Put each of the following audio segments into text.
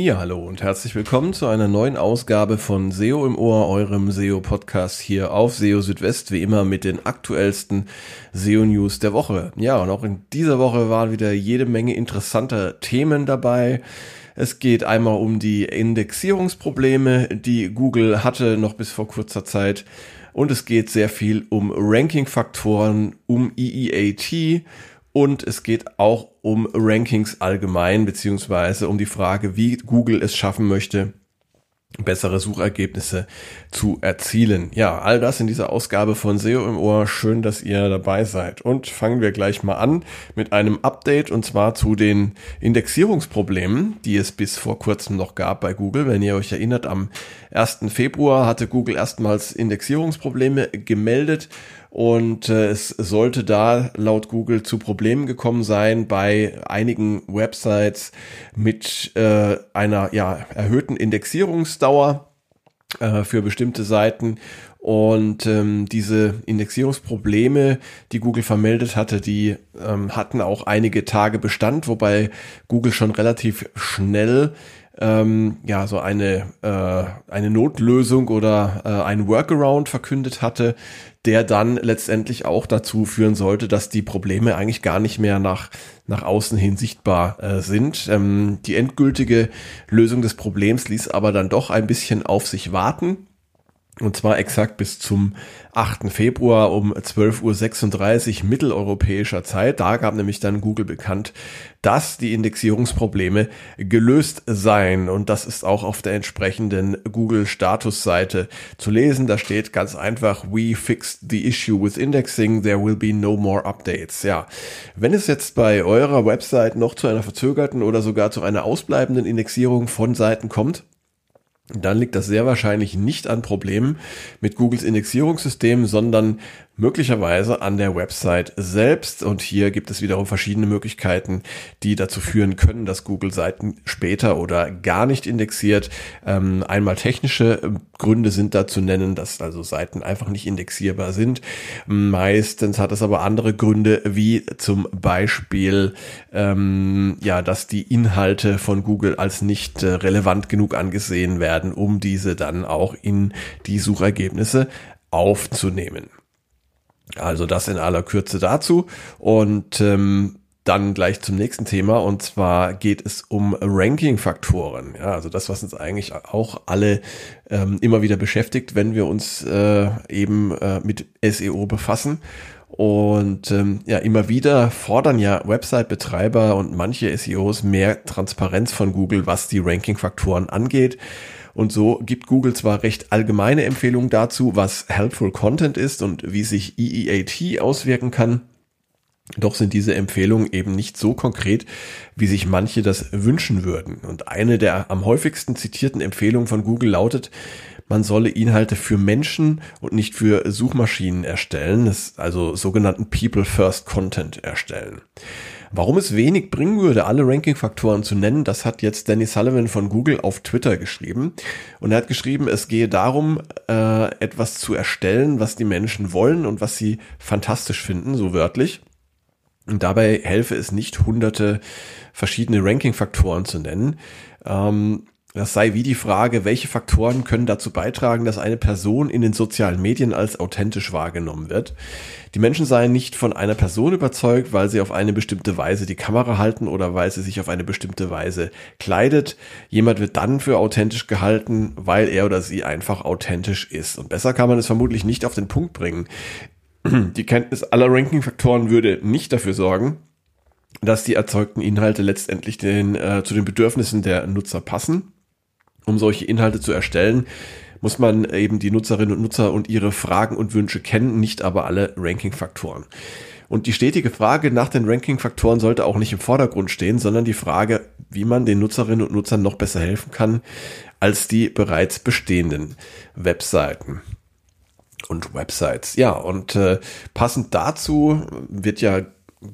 Ja, hallo und herzlich willkommen zu einer neuen Ausgabe von SEO im Ohr, eurem SEO-Podcast hier auf SEO Südwest, wie immer mit den aktuellsten SEO-News der Woche. Ja, und auch in dieser Woche waren wieder jede Menge interessanter Themen dabei. Es geht einmal um die Indexierungsprobleme, die Google hatte noch bis vor kurzer Zeit. Und es geht sehr viel um Ranking-Faktoren, um EEAT und es geht auch um Rankings allgemein, beziehungsweise um die Frage, wie Google es schaffen möchte, bessere Suchergebnisse zu erzielen. Ja, all das in dieser Ausgabe von SEO im Ohr. Schön, dass ihr dabei seid. Und fangen wir gleich mal an mit einem Update und zwar zu den Indexierungsproblemen, die es bis vor kurzem noch gab bei Google. Wenn ihr euch erinnert, am 1. Februar hatte Google erstmals Indexierungsprobleme gemeldet und äh, es sollte da laut Google zu Problemen gekommen sein bei einigen Websites mit äh, einer ja, erhöhten Indexierungsdauer äh, für bestimmte Seiten. Und ähm, diese Indexierungsprobleme, die Google vermeldet hatte, die ähm, hatten auch einige Tage Bestand, wobei Google schon relativ schnell ähm, ja so eine äh, eine Notlösung oder äh, ein Workaround verkündet hatte, der dann letztendlich auch dazu führen sollte, dass die Probleme eigentlich gar nicht mehr nach nach außen hin sichtbar äh, sind. Ähm, die endgültige Lösung des Problems ließ aber dann doch ein bisschen auf sich warten. Und zwar exakt bis zum 8. Februar um 12.36 Uhr mitteleuropäischer Zeit. Da gab nämlich dann Google bekannt, dass die Indexierungsprobleme gelöst seien. Und das ist auch auf der entsprechenden Google Statusseite zu lesen. Da steht ganz einfach, we fixed the issue with indexing. There will be no more updates. Ja. Wenn es jetzt bei eurer Website noch zu einer verzögerten oder sogar zu einer ausbleibenden Indexierung von Seiten kommt, dann liegt das sehr wahrscheinlich nicht an Problemen mit Googles Indexierungssystem, sondern möglicherweise an der Website selbst. Und hier gibt es wiederum verschiedene Möglichkeiten, die dazu führen können, dass Google Seiten später oder gar nicht indexiert. Ähm, einmal technische äh, Gründe sind da zu nennen, dass also Seiten einfach nicht indexierbar sind. Meistens hat es aber andere Gründe, wie zum Beispiel, ähm, ja, dass die Inhalte von Google als nicht äh, relevant genug angesehen werden, um diese dann auch in die Suchergebnisse aufzunehmen. Also das in aller Kürze dazu. Und ähm, dann gleich zum nächsten Thema und zwar geht es um Ranking-Faktoren. Ja, also das, was uns eigentlich auch alle ähm, immer wieder beschäftigt, wenn wir uns äh, eben äh, mit SEO befassen. Und ähm, ja, immer wieder fordern ja Website-Betreiber und manche SEOs mehr Transparenz von Google, was die Ranking-Faktoren angeht. Und so gibt Google zwar recht allgemeine Empfehlungen dazu, was Helpful Content ist und wie sich EEAT auswirken kann. Doch sind diese Empfehlungen eben nicht so konkret, wie sich manche das wünschen würden. Und eine der am häufigsten zitierten Empfehlungen von Google lautet, man solle Inhalte für Menschen und nicht für Suchmaschinen erstellen, also sogenannten People First Content erstellen. Warum es wenig bringen würde, alle Ranking-Faktoren zu nennen, das hat jetzt Danny Sullivan von Google auf Twitter geschrieben. Und er hat geschrieben, es gehe darum, äh, etwas zu erstellen, was die Menschen wollen und was sie fantastisch finden, so wörtlich. Und dabei helfe es nicht, hunderte verschiedene Ranking-Faktoren zu nennen. Ähm, das sei wie die Frage, welche Faktoren können dazu beitragen, dass eine Person in den sozialen Medien als authentisch wahrgenommen wird. Die Menschen seien nicht von einer Person überzeugt, weil sie auf eine bestimmte Weise die Kamera halten oder weil sie sich auf eine bestimmte Weise kleidet. Jemand wird dann für authentisch gehalten, weil er oder sie einfach authentisch ist. Und besser kann man es vermutlich nicht auf den Punkt bringen. Die Kenntnis aller Ranking-Faktoren würde nicht dafür sorgen, dass die erzeugten Inhalte letztendlich den, äh, zu den Bedürfnissen der Nutzer passen um solche Inhalte zu erstellen, muss man eben die Nutzerinnen und Nutzer und ihre Fragen und Wünsche kennen, nicht aber alle Ranking-Faktoren. Und die stetige Frage nach den Ranking-Faktoren sollte auch nicht im Vordergrund stehen, sondern die Frage, wie man den Nutzerinnen und Nutzern noch besser helfen kann als die bereits bestehenden Webseiten und Websites. Ja, und äh, passend dazu wird ja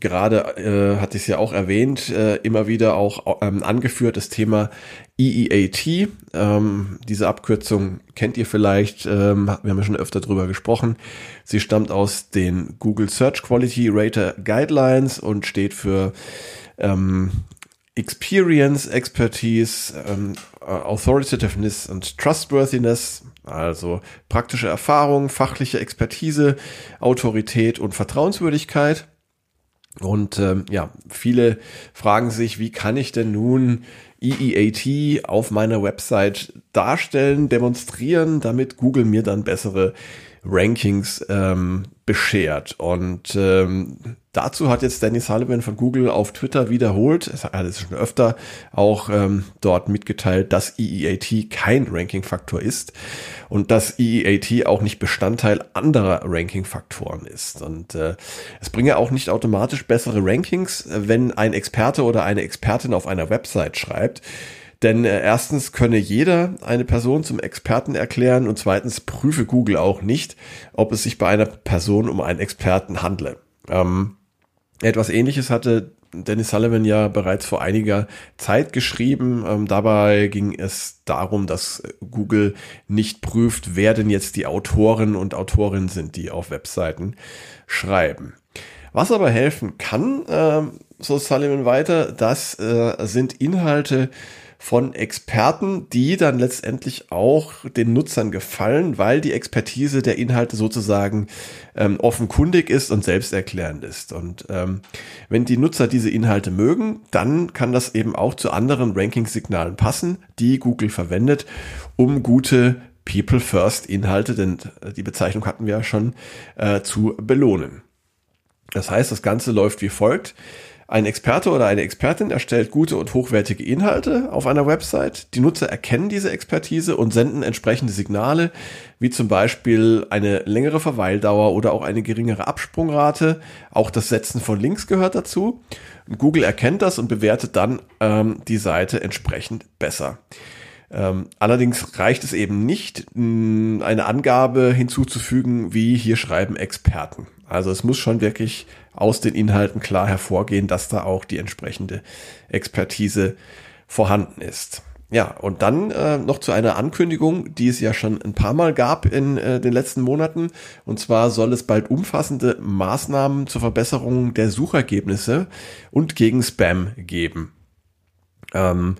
gerade äh, hatte ich es ja auch erwähnt, äh, immer wieder auch ähm, angeführt, das Thema EEAT. Ähm, diese Abkürzung kennt ihr vielleicht, ähm, wir haben ja schon öfter drüber gesprochen. Sie stammt aus den Google Search Quality Rater Guidelines und steht für ähm, Experience, Expertise, ähm, Authoritativeness und Trustworthiness, also praktische Erfahrung, fachliche Expertise, Autorität und Vertrauenswürdigkeit. Und ähm, ja, viele fragen sich, wie kann ich denn nun EEAT auf meiner Website darstellen, demonstrieren, damit Google mir dann bessere Rankings ähm, beschert. Und ähm, dazu hat jetzt Danny Sullivan von Google auf Twitter wiederholt, er hat es schon öfter auch ähm, dort mitgeteilt, dass EEAT kein Ranking-Faktor ist und dass EEAT auch nicht Bestandteil anderer Ranking-Faktoren ist. Und äh, es bringe auch nicht automatisch bessere Rankings, wenn ein Experte oder eine Expertin auf einer Website schreibt, denn äh, erstens könne jeder eine Person zum Experten erklären und zweitens prüfe Google auch nicht, ob es sich bei einer Person um einen Experten handle. Ähm, etwas ähnliches hatte Dennis Sullivan ja bereits vor einiger Zeit geschrieben. Ähm, dabei ging es darum, dass Google nicht prüft, wer denn jetzt die Autoren und Autorinnen sind, die auf Webseiten schreiben. Was aber helfen kann, äh, so Sullivan weiter, das äh, sind Inhalte, von Experten, die dann letztendlich auch den Nutzern gefallen, weil die Expertise der Inhalte sozusagen ähm, offenkundig ist und selbsterklärend ist. Und ähm, wenn die Nutzer diese Inhalte mögen, dann kann das eben auch zu anderen Ranking-Signalen passen, die Google verwendet, um gute People First Inhalte, denn die Bezeichnung hatten wir ja schon, äh, zu belohnen. Das heißt, das Ganze läuft wie folgt. Ein Experte oder eine Expertin erstellt gute und hochwertige Inhalte auf einer Website. Die Nutzer erkennen diese Expertise und senden entsprechende Signale, wie zum Beispiel eine längere Verweildauer oder auch eine geringere Absprungrate. Auch das Setzen von Links gehört dazu. Google erkennt das und bewertet dann ähm, die Seite entsprechend besser. Ähm, allerdings reicht es eben nicht, eine Angabe hinzuzufügen, wie hier schreiben Experten. Also es muss schon wirklich aus den Inhalten klar hervorgehen, dass da auch die entsprechende Expertise vorhanden ist. Ja, und dann äh, noch zu einer Ankündigung, die es ja schon ein paar Mal gab in äh, den letzten Monaten. Und zwar soll es bald umfassende Maßnahmen zur Verbesserung der Suchergebnisse und gegen Spam geben. Ähm,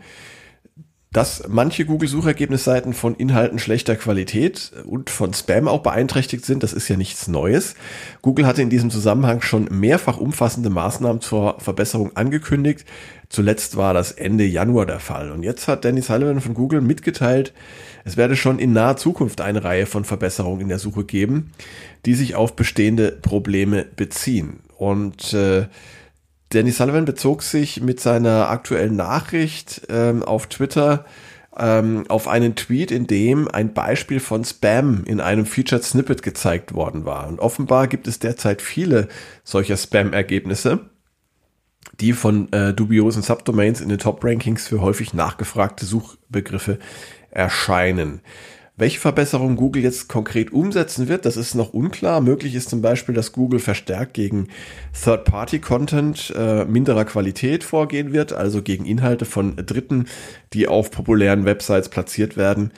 dass manche Google-Suchergebnisseiten von Inhalten schlechter Qualität und von Spam auch beeinträchtigt sind, das ist ja nichts Neues. Google hatte in diesem Zusammenhang schon mehrfach umfassende Maßnahmen zur Verbesserung angekündigt. Zuletzt war das Ende Januar der Fall. Und jetzt hat Danny Sullivan von Google mitgeteilt, es werde schon in naher Zukunft eine Reihe von Verbesserungen in der Suche geben, die sich auf bestehende Probleme beziehen. Und äh, Danny Sullivan bezog sich mit seiner aktuellen Nachricht ähm, auf Twitter ähm, auf einen Tweet, in dem ein Beispiel von Spam in einem Featured Snippet gezeigt worden war. Und offenbar gibt es derzeit viele solcher Spam-Ergebnisse, die von äh, dubiosen Subdomains in den Top-Rankings für häufig nachgefragte Suchbegriffe erscheinen. Welche Verbesserungen Google jetzt konkret umsetzen wird, das ist noch unklar. Möglich ist zum Beispiel, dass Google verstärkt gegen Third-Party-Content äh, minderer Qualität vorgehen wird, also gegen Inhalte von Dritten, die auf populären Websites platziert werden,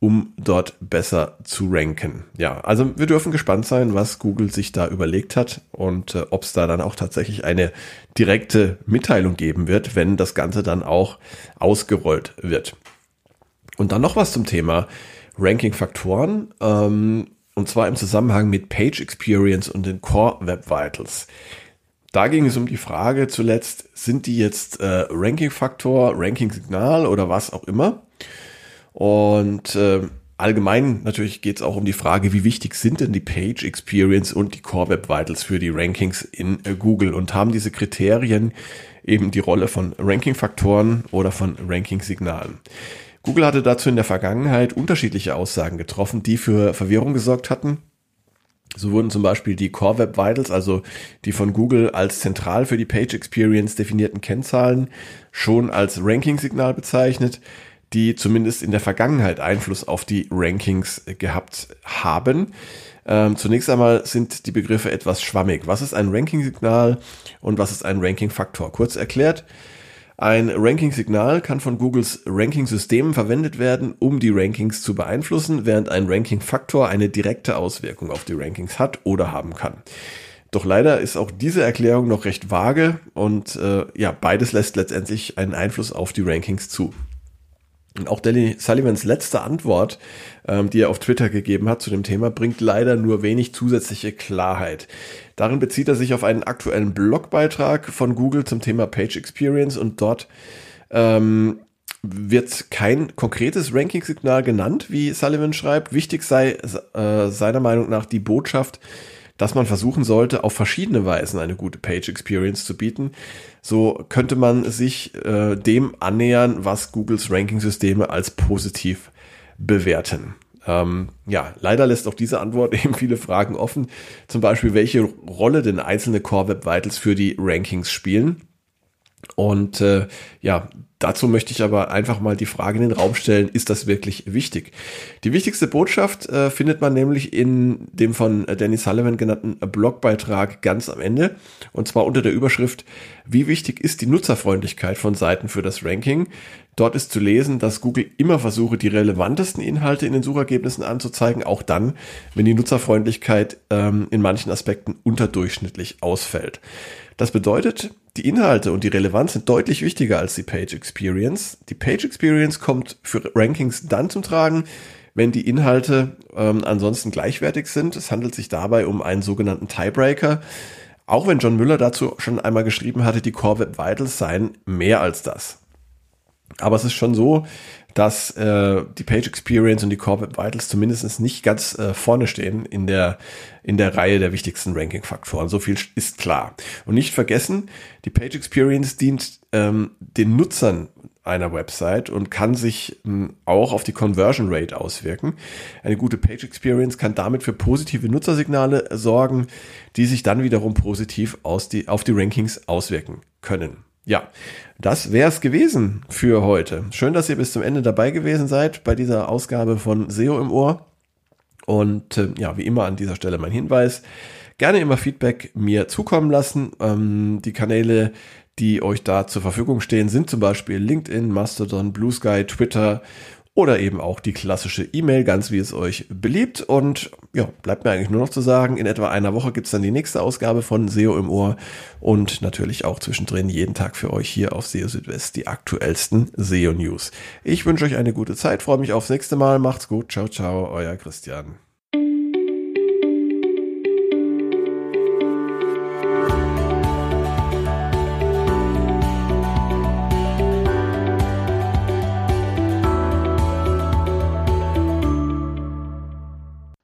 um dort besser zu ranken. Ja, also wir dürfen gespannt sein, was Google sich da überlegt hat und äh, ob es da dann auch tatsächlich eine direkte Mitteilung geben wird, wenn das Ganze dann auch ausgerollt wird. Und dann noch was zum Thema Ranking-Faktoren, ähm, und zwar im Zusammenhang mit Page Experience und den Core Web Vitals. Da ging es um die Frage zuletzt, sind die jetzt äh, Ranking-Faktor, Ranking-Signal oder was auch immer? Und äh, allgemein natürlich geht es auch um die Frage, wie wichtig sind denn die Page Experience und die Core Web Vitals für die Rankings in äh, Google und haben diese Kriterien eben die Rolle von Ranking-Faktoren oder von Ranking-Signalen. Google hatte dazu in der Vergangenheit unterschiedliche Aussagen getroffen, die für Verwirrung gesorgt hatten. So wurden zum Beispiel die Core Web Vitals, also die von Google als zentral für die Page Experience definierten Kennzahlen, schon als Ranking-Signal bezeichnet, die zumindest in der Vergangenheit Einfluss auf die Rankings gehabt haben. Ähm, zunächst einmal sind die Begriffe etwas schwammig. Was ist ein Ranking-Signal und was ist ein Ranking-Faktor? Kurz erklärt, ein Ranking-Signal kann von Googles Ranking-Systemen verwendet werden, um die Rankings zu beeinflussen, während ein Ranking-Faktor eine direkte Auswirkung auf die Rankings hat oder haben kann. Doch leider ist auch diese Erklärung noch recht vage und äh, ja, beides lässt letztendlich einen Einfluss auf die Rankings zu. Und auch Danny Sullivans letzte Antwort, ähm, die er auf Twitter gegeben hat zu dem Thema, bringt leider nur wenig zusätzliche Klarheit. Darin bezieht er sich auf einen aktuellen Blogbeitrag von Google zum Thema Page Experience und dort ähm, wird kein konkretes Ranking-Signal genannt, wie Sullivan schreibt. Wichtig sei äh, seiner Meinung nach die Botschaft, dass man versuchen sollte, auf verschiedene Weisen eine gute Page Experience zu bieten. So könnte man sich äh, dem annähern, was Googles Ranking-Systeme als positiv bewerten. Ähm, ja, leider lässt auch diese Antwort eben viele Fragen offen. Zum Beispiel, welche Rolle denn einzelne Core Web Vitals für die Rankings spielen. Und äh, ja, dazu möchte ich aber einfach mal die Frage in den Raum stellen, ist das wirklich wichtig? Die wichtigste Botschaft äh, findet man nämlich in dem von Danny Sullivan genannten Blogbeitrag ganz am Ende. Und zwar unter der Überschrift, wie wichtig ist die Nutzerfreundlichkeit von Seiten für das Ranking? Dort ist zu lesen, dass Google immer versuche, die relevantesten Inhalte in den Suchergebnissen anzuzeigen, auch dann, wenn die Nutzerfreundlichkeit ähm, in manchen Aspekten unterdurchschnittlich ausfällt. Das bedeutet, die Inhalte und die Relevanz sind deutlich wichtiger als die Page Experience. Die Page Experience kommt für Rankings dann zum Tragen, wenn die Inhalte ähm, ansonsten gleichwertig sind. Es handelt sich dabei um einen sogenannten Tiebreaker. Auch wenn John Müller dazu schon einmal geschrieben hatte, die Core Web Vitals seien mehr als das. Aber es ist schon so, dass äh, die Page Experience und die Web Vitals zumindest nicht ganz äh, vorne stehen in der, in der Reihe der wichtigsten Ranking-Faktoren. So viel ist klar. Und nicht vergessen, die Page Experience dient ähm, den Nutzern einer Website und kann sich ähm, auch auf die Conversion Rate auswirken. Eine gute Page Experience kann damit für positive Nutzersignale sorgen, die sich dann wiederum positiv aus die, auf die Rankings auswirken können. Ja, das wäre es gewesen für heute. Schön, dass ihr bis zum Ende dabei gewesen seid bei dieser Ausgabe von SEO im Ohr. Und äh, ja, wie immer an dieser Stelle mein Hinweis. Gerne immer Feedback mir zukommen lassen. Ähm, die Kanäle, die euch da zur Verfügung stehen, sind zum Beispiel LinkedIn, Mastodon, Blue Sky, Twitter oder eben auch die klassische E-Mail, ganz wie es euch beliebt. Und ja, bleibt mir eigentlich nur noch zu sagen, in etwa einer Woche gibt's dann die nächste Ausgabe von SEO im Ohr und natürlich auch zwischendrin jeden Tag für euch hier auf SEO Südwest die aktuellsten SEO News. Ich wünsche euch eine gute Zeit, freue mich aufs nächste Mal, macht's gut, ciao, ciao, euer Christian.